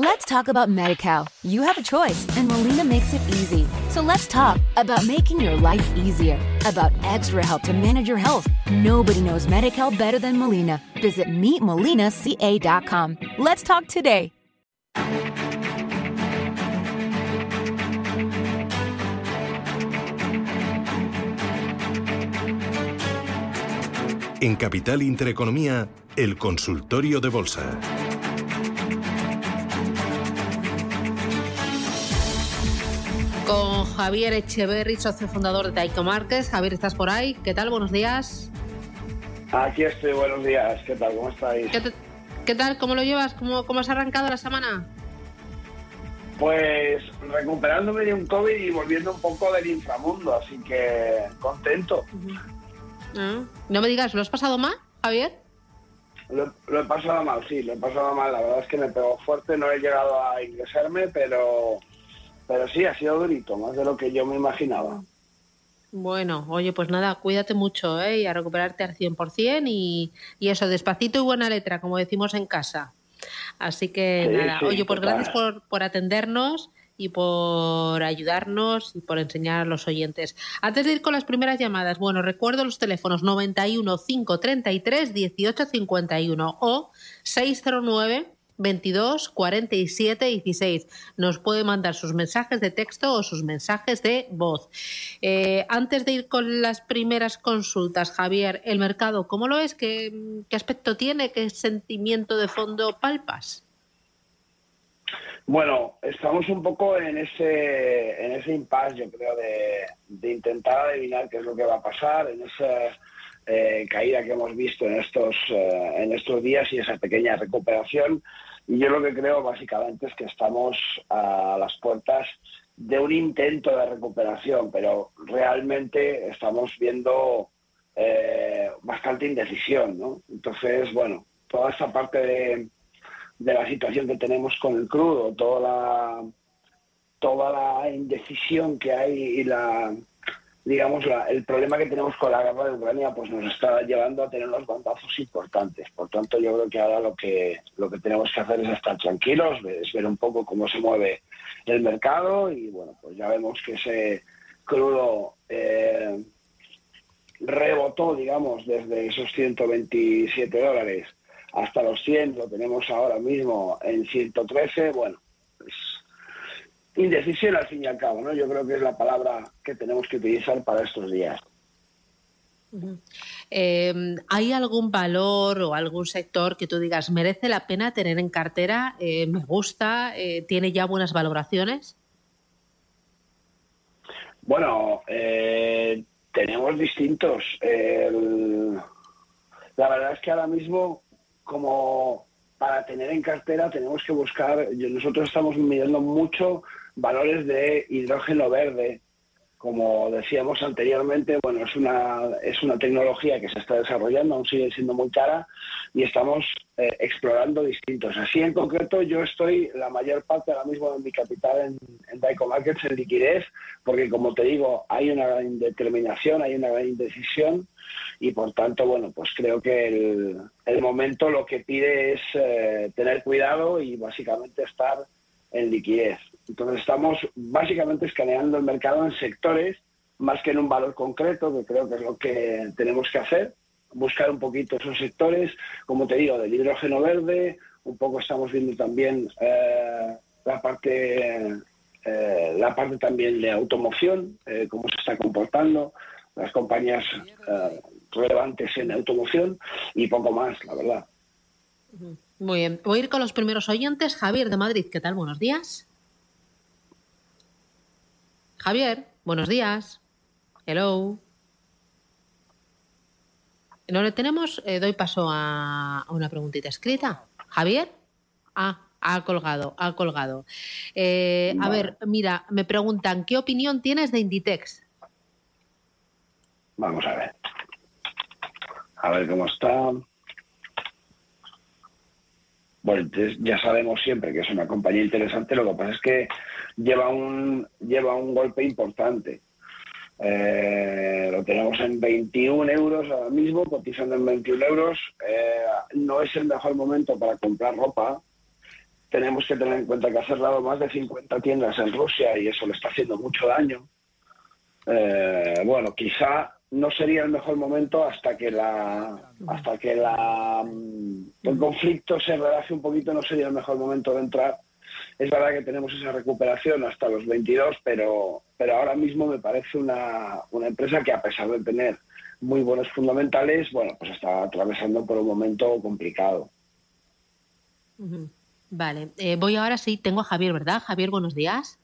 Let's talk about MediCal. You have a choice, and Molina makes it easy. So let's talk about making your life easier, about extra help to manage your health. Nobody knows MediCal better than Molina. Visit meetmolinaca.com. Let's talk today. En Capital Intereconomía, el consultorio de bolsa. Javier Echeverry, socio fundador de Taiko Márquez. Javier, ¿estás por ahí? ¿Qué tal? Buenos días. Aquí estoy, buenos días. ¿Qué tal? ¿Cómo estáis? ¿Qué, te- qué tal? ¿Cómo lo llevas? ¿Cómo, ¿Cómo has arrancado la semana? Pues recuperándome de un COVID y volviendo un poco del inframundo, así que contento. Ah, No me digas, ¿lo has pasado mal, Javier? Lo, lo he pasado mal, sí, lo he pasado mal. La verdad es que me pegó fuerte, no he llegado a ingresarme, pero, pero sí, ha sido durito, más de lo que yo me imaginaba. Bueno, oye, pues nada, cuídate mucho, ¿eh? Y a recuperarte al 100% y, y eso, despacito y buena letra, como decimos en casa. Así que Sí, nada, sí, oye, pues total. gracias por, por atendernos y por ayudarnos y por enseñar a los oyentes. Antes de ir con las primeras llamadas, bueno, recuerdo los teléfonos 91 533 1851 o 609 22 47 16. Nos puede mandar sus mensajes de texto o sus mensajes de voz. Eh, antes de ir con las primeras consultas, Javier, el mercado, ¿cómo lo es? ¿Qué, aspecto tiene? ¿Qué sentimiento de fondo palpas? Bueno, estamos un poco en ese, en ese impasse, yo creo, de, de intentar adivinar qué es lo que va a pasar, en esa eh, caída que hemos visto en estos, eh, en estos días y esa pequeña recuperación. Y yo lo que creo básicamente es que estamos a las puertas de un intento de recuperación, pero realmente estamos viendo eh, bastante indecisión, ¿no? Entonces, bueno, toda esta parte de, de la situación que tenemos con el crudo, toda toda la indecisión que hay y la, digamos, la- el problema que tenemos con la guerra de Ucrania, pues nos está llevando a tener unos bandazos importantes. Por tanto, yo creo que ahora lo que, lo que tenemos que hacer es estar tranquilos, es ver un poco cómo se mueve el mercado y, bueno, pues ya vemos que ese crudo eh, rebotó, digamos, desde esos 127 dólares hasta los 100, lo tenemos ahora mismo en 113, bueno, pues indecisión al fin y al cabo, ¿no? Yo creo que es la palabra que tenemos que utilizar para estos días. Eh, ¿Hay algún valor o algún sector que tú digas merece la pena tener en cartera? Eh, me gusta, eh, tiene ya buenas valoraciones. Bueno, eh, tenemos distintos. El- la verdad es que ahora mismo, como para tener en cartera, tenemos que buscar, nosotros estamos midiendo mucho valores de hidrógeno verde. Como decíamos anteriormente, bueno, es una, es una tecnología que se está desarrollando, aún sigue siendo muy cara y estamos eh, explorando distintos. Así en concreto, yo estoy la mayor parte ahora mismo de mi capital en, en Daico Markets en liquidez, porque como te digo, hay una gran indeterminación, hay una gran indecisión y por tanto, bueno, pues creo que el, el momento lo que pide es eh, tener cuidado y básicamente estar en liquidez. Entonces estamos básicamente escaneando el mercado en sectores más que en un valor concreto, que creo que es lo que tenemos que hacer, buscar un poquito esos sectores, como te digo, del hidrógeno verde, un poco estamos viendo también eh, la parte eh, la parte también de automoción, eh, cómo se está comportando, las compañías eh, relevantes en automoción y poco más, la verdad. Muy bien, voy a ir con los primeros oyentes. Javier de Madrid, ¿qué tal? Buenos días. Javier, buenos días. Hello. No le tenemos, eh, doy paso a, a una preguntita escrita. Javier. Ah, ha colgado, ha colgado. Eh, a ver, mira, me preguntan, ¿qué opinión tienes de Inditex? Vamos a ver. A ver cómo está. Bueno, entonces ya sabemos siempre que es una compañía interesante, lo que pasa es que lleva un, lleva un golpe importante. Eh, lo tenemos en 21 euros ahora mismo, cotizando en 21 euros. Eh, no es el mejor momento para comprar ropa, tenemos que tener en cuenta que ha cerrado más de 50 tiendas en Rusia y eso le está haciendo mucho daño. Eh, bueno, quizá no sería el mejor momento hasta que la hasta que la mm, el conflicto se relaje un poquito no sería el mejor momento de entrar es verdad que tenemos esa recuperación hasta los 22 pero pero ahora mismo me parece una, una empresa que a pesar de tener muy buenos fundamentales bueno pues está atravesando por un momento complicado Vale, eh, voy ahora sí, tengo a Javier, ¿verdad? Javier, buenos días.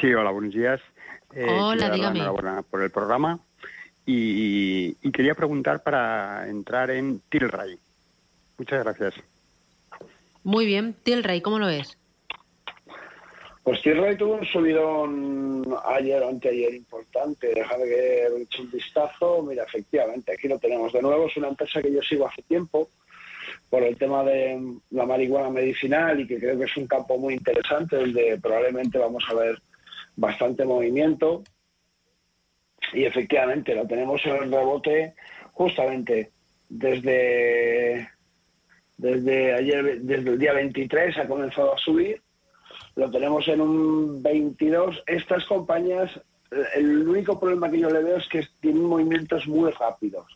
Sí, hola, buenos días. Eh, hola, dígame. Enhorabuena por el programa. Y, quería preguntar para entrar en Tilray. Muchas gracias. Muy bien. Tilray, ¿cómo lo ves? Pues Tilray tuvo un subidón ayer o anteayer importante. Déjame que he hecho un vistazo. Mira, efectivamente, aquí lo tenemos de nuevo. Es una empresa que yo sigo hace tiempo por el tema de la marihuana medicinal y que creo que es un campo muy interesante donde probablemente vamos a ver bastante movimiento. Y efectivamente lo tenemos en el rebote justamente desde, desde ayer, desde el día 23 ha comenzado a subir. Lo tenemos en un 22. Estas compañías, el único problema que yo le veo es que tienen movimientos muy rápidos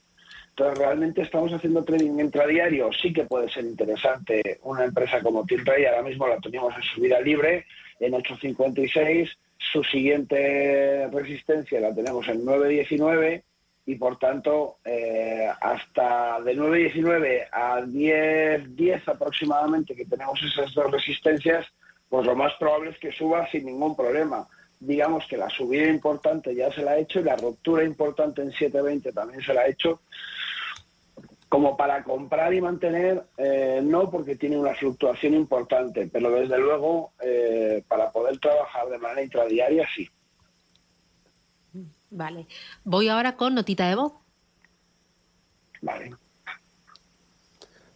entonces, realmente estamos haciendo trading intradiario. Sí que puede ser interesante una empresa como Tilray. Ahora mismo la tenemos en subida libre en 8.56. Su siguiente resistencia la tenemos en 9.19 y por tanto eh, hasta de 9.19 a 10.10 aproximadamente que tenemos esas dos resistencias, pues lo más probable es que suba sin ningún problema. Digamos que la subida importante ya se la ha hecho y la ruptura importante en 7.20 también se la ha hecho como para comprar y mantener, eh, no porque tiene una fluctuación importante, pero desde luego eh, para poder trabajar de manera intradiaria sí. Vale. Voy ahora con notita de voz. Vale.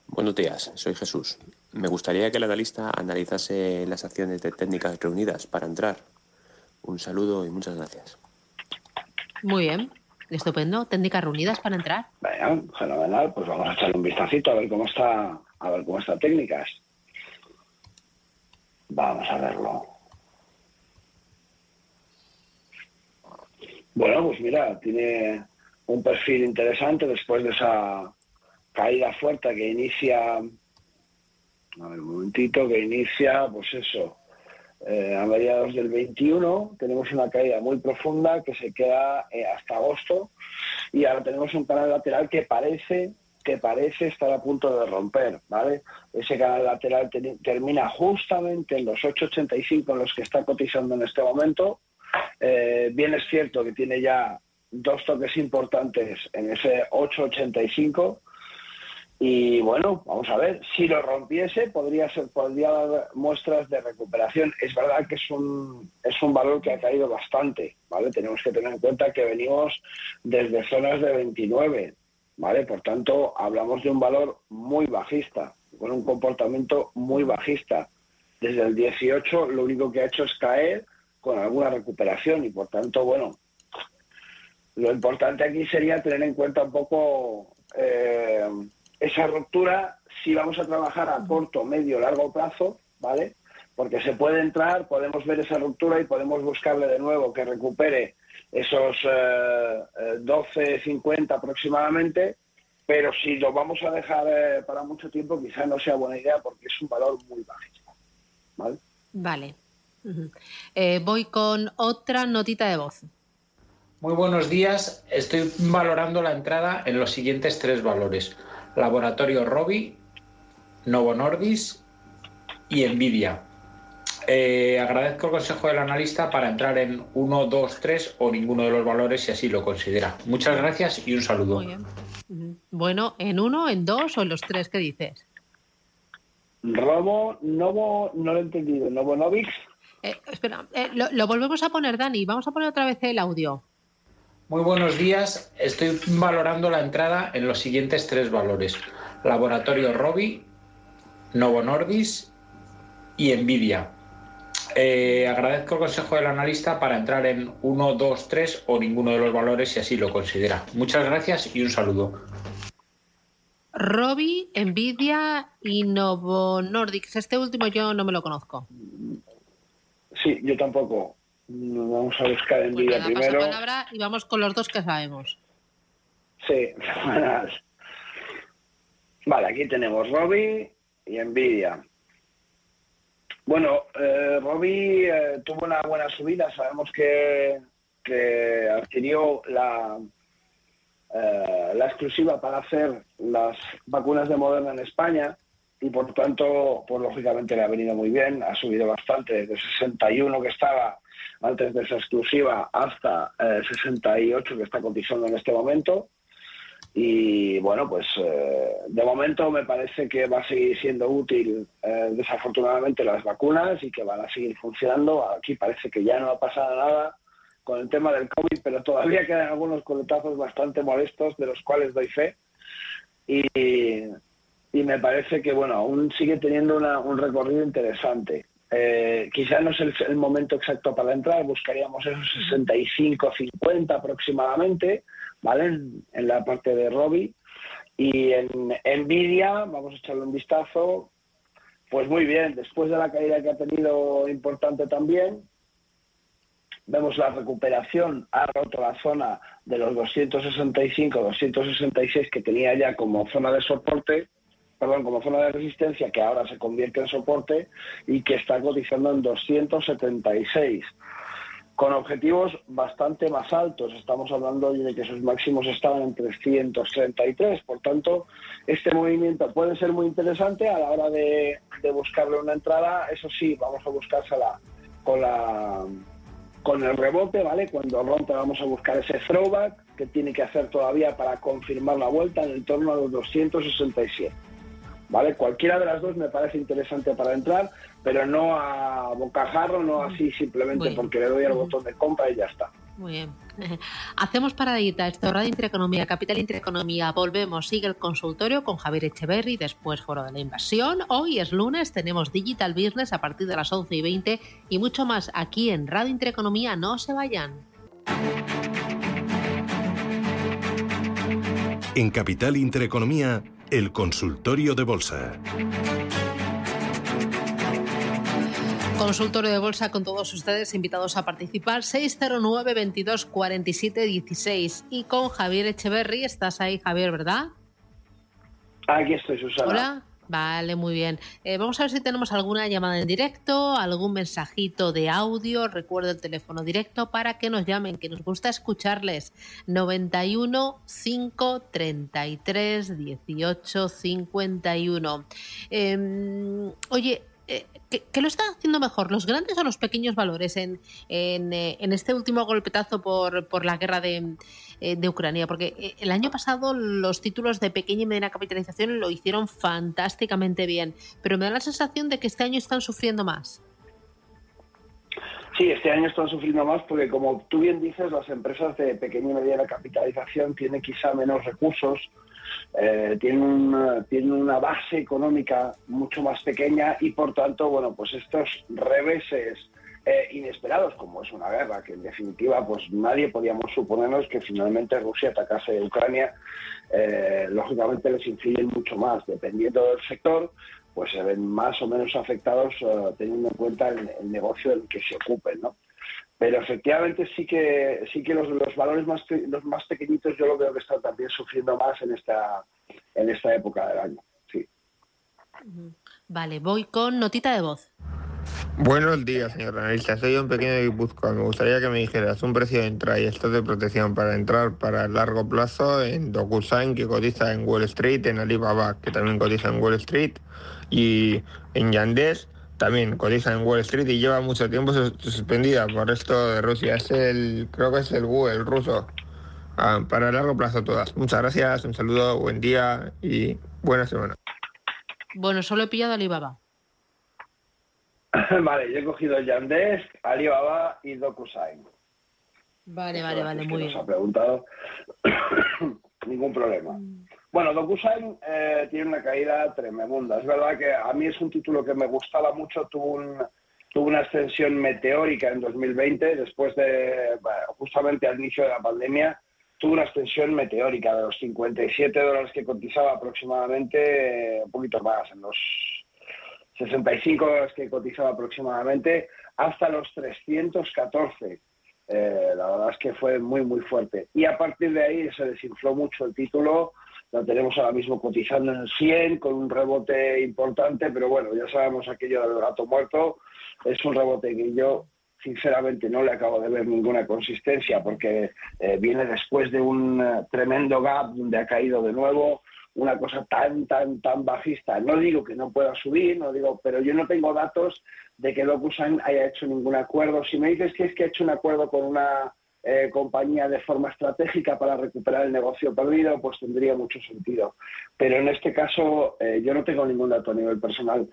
Buenos días, soy Jesús. Me gustaría que el analista analizase las acciones de técnicas reunidas para entrar. Un saludo y muchas gracias. Muy bien. Estupendo. Técnicas reunidas para entrar. Venga, fenomenal. Pues vamos a echarle un vistacito a ver cómo está, a ver cómo está técnicas. Vamos a verlo. Bueno, pues mira, tiene un perfil interesante después de esa caída fuerte que inicia, a ver un momentito, que inicia, pues eso, eh, a mediados del 21 tenemos una caída muy profunda que se queda eh, hasta agosto y ahora tenemos un canal lateral que parece que parece estar a punto de romper, ¿vale? Ese canal lateral termina justamente en los 8.85 en los que está cotizando en este momento. Eh, bien es cierto que tiene ya dos toques importantes en ese 8.85 y bueno, vamos a ver, si lo rompiese podría ser, podría dar muestras de recuperación. Es verdad que es un, es un valor que ha caído bastante, ¿vale? Tenemos que tener en cuenta que venimos desde zonas de 29, ¿vale? Por tanto, hablamos de un valor muy bajista, con un comportamiento muy bajista. Desde el 18 lo único que ha hecho es caer con alguna recuperación y por tanto, bueno, lo importante aquí sería tener en cuenta un poco eh, esa ruptura si vamos a trabajar a corto, medio, largo plazo, ¿vale? Porque se puede entrar, podemos ver esa ruptura y podemos buscarle de nuevo que recupere esos eh, 12, 50 aproximadamente, pero si lo vamos a dejar eh, para mucho tiempo quizás no sea buena idea porque es un valor muy bajo. ¿vale? Vale. Eh, voy con otra notita de voz. Muy buenos días. Estoy valorando la entrada en los siguientes tres valores. Laboratorio Robi, Novo Nordis y Nvidia. Eh, agradezco el consejo del analista para entrar en 1, 2, 3 o ninguno de los valores si así lo considera. Muchas gracias y un saludo. Bueno, ¿en uno, en dos o en los tres? ¿Qué dices? Robo, Novo, no lo he entendido. ¿Novo Novix? Eh, espera, eh, lo, volvemos a poner, Dani. Vamos a poner otra vez el audio. Muy buenos días. Estoy valorando la entrada en los siguientes tres valores. Laboratorio Robi, Novo Nordis y Nvidia. Eh, agradezco el consejo del analista para entrar en 1, 2, 3 o ninguno de los valores si así lo considera. Muchas gracias y un saludo. Robi, Nvidia y Novo Nordics. Este último yo no me lo conozco. Sí, yo tampoco. Vamos a buscar Nvidia nada, primero. palabra y vamos con los dos que sabemos. Sí, buenas. Vale, aquí tenemos Robi y Nvidia. Bueno, eh, Robi eh, tuvo una buena subida. Sabemos que, que adquirió la, eh, la exclusiva para hacer las vacunas de Moderna en España y por tanto, pues lógicamente le ha venido muy bien. Ha subido bastante desde 61 que estaba antes de esa exclusiva hasta eh, 68 que está cotizando en este momento. Y bueno, pues eh, de momento me parece que va a seguir siendo útil, eh, desafortunadamente, las vacunas y que van a seguir funcionando. Aquí parece que ya no ha pasado nada con el tema del COVID, pero todavía quedan algunos coletazos bastante molestos, de los cuales doy fe. Y, y me parece que, bueno, aún sigue teniendo una- un recorrido interesante. Eh, quizá no es el, momento exacto para entrar, buscaríamos esos 65, 50 aproximadamente, ¿vale? En, la parte de Robi. Y en Nvidia, vamos a echarle un vistazo, pues muy bien, después de la caída que ha tenido importante también, vemos la recuperación, ha roto la zona de los 265, 266 que tenía ya como zona de soporte, perdón, como zona de resistencia, que ahora se convierte en soporte y que está cotizando en 276 con objetivos bastante más altos. Estamos hablando de que sus máximos estaban en 333. Por tanto, este movimiento puede ser muy interesante a la hora de, buscarle una entrada. Eso sí, vamos a buscársela con la con el rebote, ¿vale? Cuando rompe vamos a buscar ese throwback que tiene que hacer todavía para confirmar la vuelta en el torno a los 267. ¿Vale? Cualquiera de las dos me parece interesante para entrar, pero no a bocajarro, no así simplemente porque le doy al botón de compra y ya está. Muy bien. Hacemos paradita, esto, Radio Intereconomía, Capital Intereconomía. Volvemos, sigue el consultorio con Javier Echeverry, después Foro de la Inversión. Hoy es lunes, tenemos Digital Business a partir de las 11 y 20 y mucho más aquí en Radio Intereconomía. No se vayan. En Capital Intereconomía, el consultorio de bolsa. Consultorio de Bolsa con todos ustedes invitados a participar 609 22 47 16 y con Javier Echeverry. Estás ahí, Javier, ¿verdad? Aquí estoy, Susana. Hola. Vale, muy bien. Eh, vamos a ver si tenemos alguna llamada en directo, algún mensajito de audio. Recuerdo el teléfono directo para que nos llamen, que nos gusta escucharles. 91 533 18 51. Eh, oye, eh, ¿qué, qué lo están haciendo mejor, los grandes o los pequeños valores en, en, eh, este último golpetazo por, por la guerra de, eh, de Ucrania? Porque eh, el año pasado los títulos de pequeña y mediana capitalización lo hicieron fantásticamente bien, pero me da la sensación de que este año están sufriendo más. Sí, este año están sufriendo más porque, como tú bien dices, las empresas de pequeña y mediana capitalización tienen quizá menos recursos, eh, tienen, una, tienen una base económica mucho más pequeña y, por tanto, bueno, pues estos reveses eh, inesperados, como es una guerra, que en definitiva, pues nadie podíamos suponernos que finalmente Rusia atacase Ucrania, eh, lógicamente les influyen mucho más, dependiendo del sector, pues se ven más o menos afectados teniendo en cuenta el, el, negocio del que se ocupen, ¿no? Pero efectivamente sí que sí que los, los valores más los más pequeñitos yo lo veo que están también sufriendo más en esta en esta época del año, sí. Vale, voy con notita de voz. Buenos días, señor analista. Soy un pequeño de Guipúzcoa. Me gustaría que me dijeras un precio de entrada y esto de protección para entrar para el largo plazo en DocuSign, que cotiza en Wall Street, en Alibaba, que también cotiza en Wall Street, y en Yandex, también cotiza en Wall Street y lleva mucho tiempo suspendida por esto de Rusia. Es el, creo que es el Google ruso. Ah, para el largo plazo todas. Muchas gracias, un saludo, buen día y buena semana. Bueno, solo he pillado Alibaba. vale, yo he cogido Yandex, Alibaba y DocuSign. Vale, Eso vale, vale, muy nos bien. ha preguntado. Ningún problema. Mm. Bueno, DocuSign eh, tiene una caída tremenda. Es verdad que a mí es un título que me gustaba mucho. Tuvo, un, tuvo una extensión meteórica en 2020, después de, justamente al inicio de la pandemia. tuvo una extensión meteórica de los 57 dólares que cotizaba aproximadamente, eh, un poquito más, en los 65 dólares que cotizaba aproximadamente, hasta los 314. Eh, la verdad es que fue muy, muy fuerte. Y a partir de ahí se desinfló mucho el título. Lo tenemos ahora mismo cotizando en el 100 con un rebote importante, pero bueno, ya sabemos aquello del gato muerto. Es un rebote que yo sinceramente no le acabo de ver ninguna consistencia porque eh, viene después de un eh, tremendo gap donde ha caído de nuevo una cosa tan, tan, tan bajista. No digo que no pueda subir, no digo, pero yo no tengo datos de que DocuSign haya hecho ningún acuerdo. Si me dices que es que ha hecho un acuerdo con una eh, compañía de forma estratégica para recuperar el negocio perdido, pues tendría mucho sentido. Pero en este caso yo no tengo ningún dato a nivel personal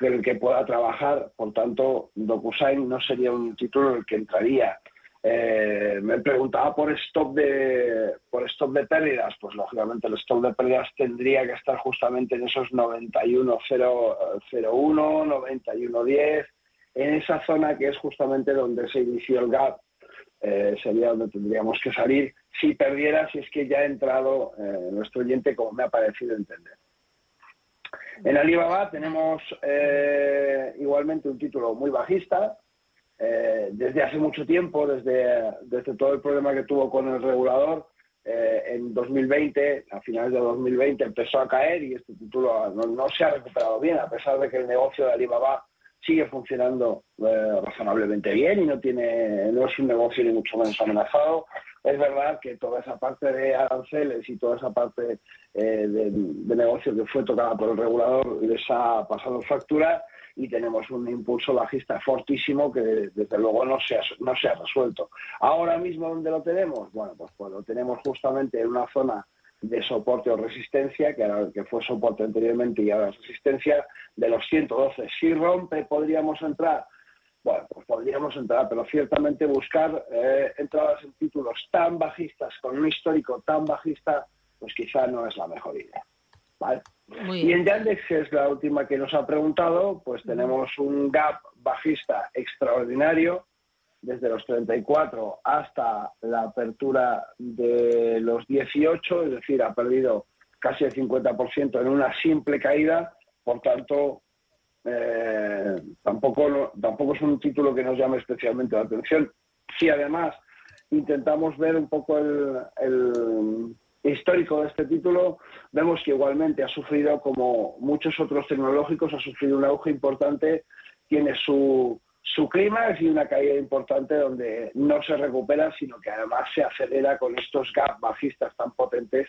en el que pueda trabajar, por tanto, DocuSign no sería un título en el que entraría. Eh, me preguntaba por stop de por stop de pérdidas, pues lógicamente el stop de pérdidas tendría que estar justamente en esos 91.01, 91.10, en esa zona que es justamente donde se inició el gap, eh, sería donde tendríamos que salir si perdiera, si es que ya ha entrado eh, nuestro oyente, como me ha parecido entender. En Alibaba tenemos eh, igualmente un título muy bajista. Desde hace mucho tiempo, desde, desde todo el problema que tuvo con el regulador, en 2020, a finales de 2020, empezó a caer y este título no, se ha recuperado bien, a pesar de que el negocio de Alibaba sigue funcionando razonablemente bien y no, tiene, no es un negocio ni mucho menos amenazado. Es verdad que toda esa parte de aranceles y toda esa parte eh, de, negocio que fue tocada por el regulador les ha pasado factura y tenemos un impulso bajista fortísimo que desde luego no se ha, no se ha resuelto. Ahora mismo, ¿dónde lo tenemos? Bueno, pues, pues lo tenemos justamente en una zona de soporte o resistencia, que, era, que fue soporte anteriormente y ahora es resistencia, de los 112. Si rompe, podríamos entrar bueno, pues podríamos entrar, pero ciertamente buscar eh, entradas en títulos tan bajistas, con un histórico tan bajista, pues quizá no es la mejor idea. Y en Yandex, que es la última que nos ha preguntado, pues tenemos un gap bajista extraordinario, desde los 34 hasta la apertura de los 18, es decir, ha perdido casi el 50% en una simple caída, por tanto, eh, tampoco, tampoco es un título que nos llame especialmente la atención. Si además intentamos ver un poco el, histórico de este título, vemos que igualmente ha sufrido, como muchos otros tecnológicos, ha sufrido un auge importante, tiene su, su clima y una caída importante donde no se recupera, sino que además se acelera con estos gaps bajistas tan potentes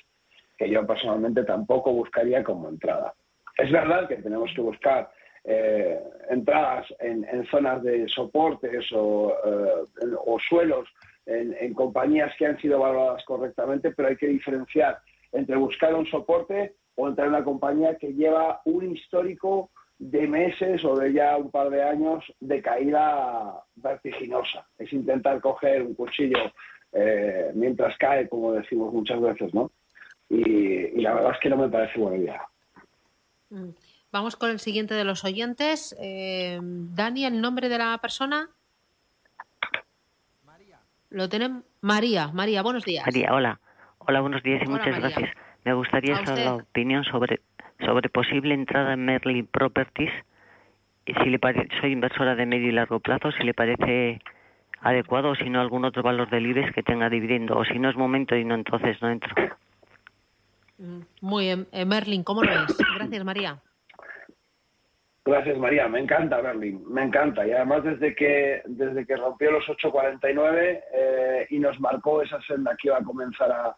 que yo personalmente tampoco buscaría como entrada. Es verdad que tenemos que buscar eh, entradas en, zonas de soportes o, eh, o suelos en, compañías que han sido valoradas correctamente, pero hay que diferenciar entre buscar un soporte o entrar en una compañía que lleva un histórico de meses o de ya un par de años de caída vertiginosa. Es intentar coger un cuchillo eh, mientras cae, como decimos muchas veces, ¿no? Y, la verdad es que no me parece buena idea. Mm. Vamos con el siguiente de los oyentes. Eh, Dani, ¿el nombre de la persona? María. Lo tenemos. María, María, buenos días. María, hola. Hola, buenos días y muchas gracias. Me gustaría saber la opinión sobre, sobre posible entrada en Merlin Properties. Y si le soy inversora de medio y largo plazo, si le parece adecuado o si no algún otro valor del IBEX que tenga dividendo. O si no es momento y no, entonces no entro. Mm, muy bien. Eh, Merlin, ¿cómo lo ves? Gracias, María. Gracias, María. Me encanta Berlín, me encanta. Y además desde que, desde que rompió los 8.49 eh, y nos marcó esa senda que iba a comenzar a,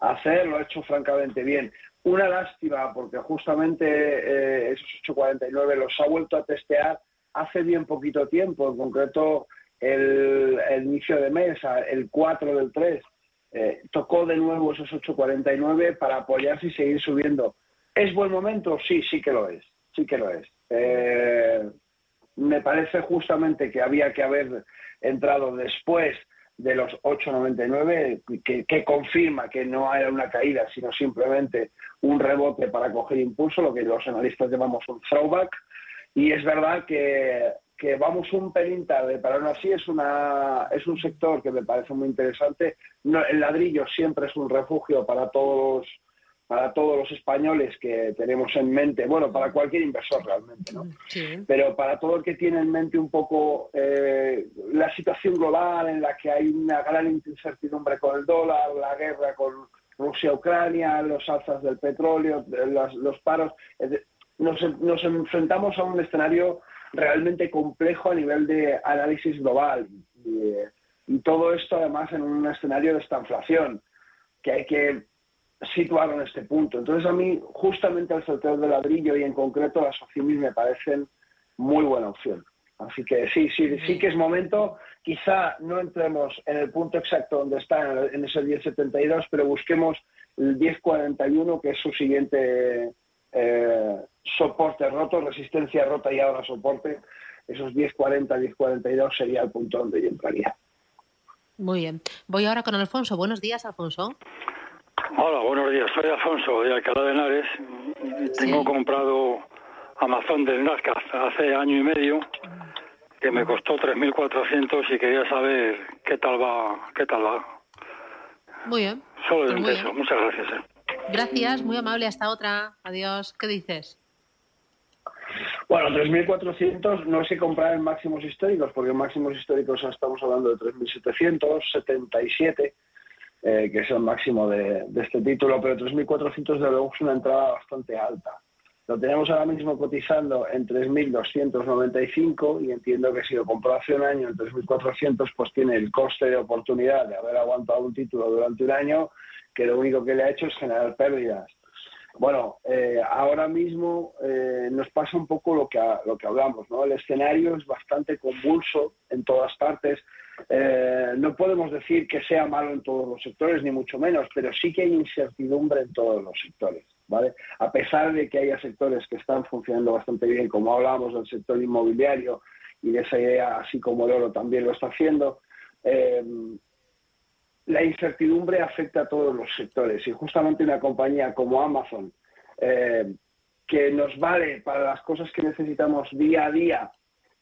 hacer, lo ha hecho francamente bien. Una lástima porque justamente eh, esos 8.49 los ha vuelto a testear hace bien poquito tiempo, en concreto el, inicio de mesa, el 4 del 3. Eh, tocó de nuevo esos 8.49 para apoyarse y seguir subiendo. ¿Es buen momento? Sí, sí que lo es, sí que lo es. Eh, me parece justamente que había que haber entrado después de los 8,99, que, confirma que no era una caída, sino simplemente un rebote para coger impulso, lo que los analistas llamamos un throwback. Y es verdad que, que vamos un pelín tarde, pero aún así es, una, es un sector que me parece muy interesante. el ladrillo siempre es un refugio para todos para todos los españoles que tenemos en mente, bueno, para cualquier inversor realmente, ¿no? Pero para todo el que tiene en mente un poco eh, la situación global en la que hay una gran incertidumbre con el dólar, la guerra con Rusia-Ucrania, los alzas del petróleo, los, paros, nos, nos enfrentamos a un escenario realmente complejo a nivel de análisis global y, y todo esto además en un escenario de esta inflación que hay que situado en este punto. Entonces a mí justamente el sector de ladrillo y en concreto las opciones me parecen muy buena opción. Así que sí, sí, sí que es momento. Quizá no entremos en el punto exacto donde está, en ese 1072, pero busquemos el 1041, que es su siguiente eh, soporte roto, resistencia rota y ahora soporte. Esos 1040, 1042 sería el punto donde yo entraría. Muy bien. Voy ahora con Alfonso. Buenos días, Alfonso. Hola, buenos días. Soy Alfonso de Alcalá de Henares. Tengo comprado Amazon del Nazca hace año y medio que me costó 3.400 y quería saber qué tal va, qué tal va. Muy bien. Solo pues eso. Muchas gracias. Eh. Gracias, muy amable. Hasta otra. Adiós. ¿Qué dices? Bueno, 3.400 no sé comprar en máximos históricos, porque en máximos históricos estamos hablando de 3.777 eh, que es el máximo de, este título, pero 3.400 de luego es una entrada bastante alta. Lo tenemos ahora mismo cotizando en 3.295 y entiendo que si lo compró hace un año en 3.400, pues tiene el coste de oportunidad de haber aguantado un título durante un año que lo único que le ha hecho es generar pérdidas. Bueno, eh, ahora mismo eh, nos pasa un poco lo que, lo que hablamos, ¿no? El escenario es bastante convulso en todas partes. Eh, no podemos decir que sea malo en todos los sectores, ni mucho menos, pero sí que hay incertidumbre en todos los sectores, ¿vale? A pesar de que haya sectores que están funcionando bastante bien, como hablábamos del sector inmobiliario y de esa idea, así como el oro también lo está haciendo, la incertidumbre afecta a todos los sectores y justamente una compañía como Amazon, eh, que nos vale para las cosas que necesitamos día a día,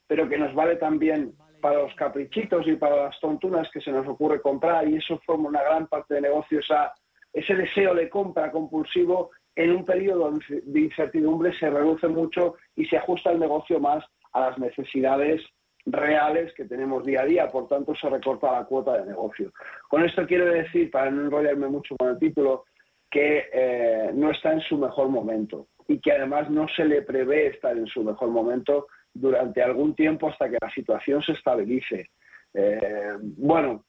pero que nos vale también para los caprichitos y para las tontunas que se nos ocurre comprar y eso forma una gran parte de negocio, ese deseo de compra compulsivo en un periodo de incertidumbre se reduce mucho y se ajusta el negocio más a las necesidades reales que tenemos día a día, por tanto se recorta la cuota de negocio. Con esto quiero decir, para no enrollarme mucho con el título, que eh, no está en su mejor momento y que además no se le prevé estar en su mejor momento durante algún tiempo hasta que la situación se estabilice. Eh, bueno,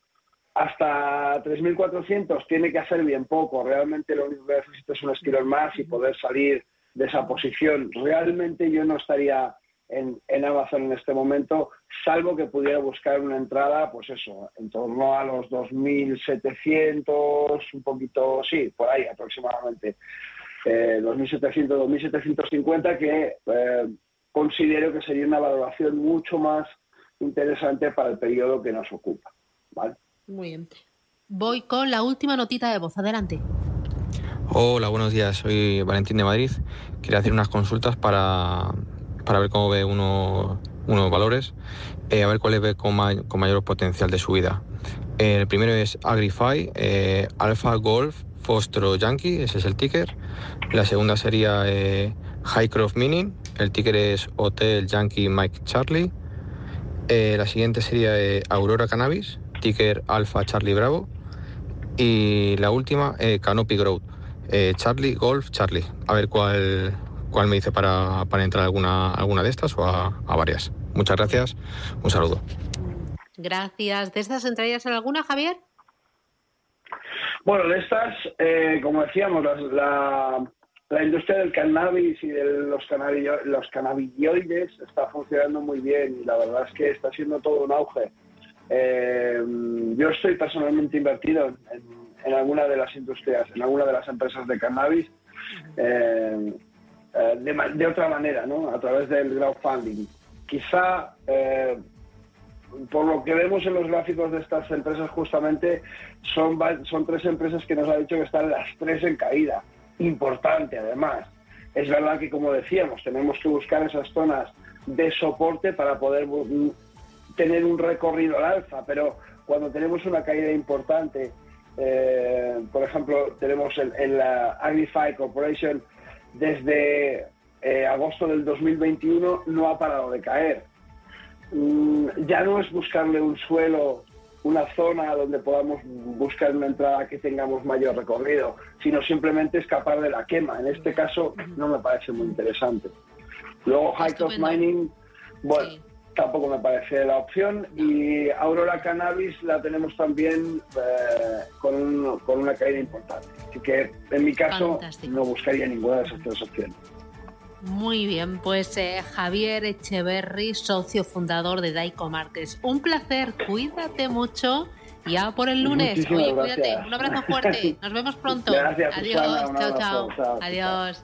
hasta 3.400 tiene que hacer bien poco. Realmente lo único que necesita es un estirón más y poder salir de esa posición. Realmente yo no estaría en, Amazon en este momento, salvo que pudiera buscar una entrada, pues eso, en torno a los 2.700, un poquito, sí, por ahí aproximadamente, eh, 2.700, 2.750, que eh, considero que sería una valoración mucho más interesante para el periodo que nos ocupa. ¿vale? Muy bien. Voy con la última notita de voz. Adelante. Hola, buenos días. Soy Valentín de Madrid. Quería hacer unas consultas para para ver cómo ve uno, unos valores, eh, a ver cuál ve con, con, mayor potencial de subida. el primero es Agrify, eh, Alpha Golf, Fostro Yankee, ese es el ticker. La segunda sería eh, Highcroft Mining, el ticker es Hotel Yankee Mike Charlie. la siguiente sería Aurora Cannabis, ticker Alpha Charlie Bravo. Y la última, Canopy Growth, Charlie Golf Charlie. A ver cuál, cuál me dice para, entrar a alguna, alguna de estas o a, varias. Muchas gracias, un saludo. Gracias. ¿De estas entrarías en alguna, Javier? Bueno, de estas, eh, como decíamos, la, industria del cannabis y de los, los cannabinoides está funcionando muy bien y la verdad es que está siendo todo un auge. Eh, yo estoy personalmente invertido en, alguna de las industrias, en alguna de las empresas de cannabis. Eh, eh, de, otra manera, ¿no? A través del crowdfunding. Quizá, por lo que vemos en los gráficos de estas empresas, justamente son, son tres empresas que nos ha dicho que están las tres en caída. Importante, además. Es verdad que, como decíamos, tenemos que buscar esas zonas de soporte para poder mm, tener un recorrido al alza, pero cuando tenemos una caída importante, eh, por ejemplo, tenemos en, la Agrify Corporation desde eh, agosto del 2021 no ha parado de caer. Mm, ya no es buscarle un suelo, una zona donde podamos buscar una entrada que tengamos mayor recorrido, sino simplemente escapar de la quema. En este caso no me parece muy interesante. Luego High Cost Mining, bueno, tampoco me parece la opción. Y Aurora Cannabis la tenemos también eh, con, con, una caída importante. Así que en mi caso no buscaría ninguna de esas tres opciones. Muy bien, pues eh, Javier Echeverry, socio fundador de Daico Markets. Un placer, cuídate mucho. Ya por el lunes. Oye, cuídate. Un abrazo fuerte. Nos vemos pronto. Gracias, Adiós. chao, chao. Adiós.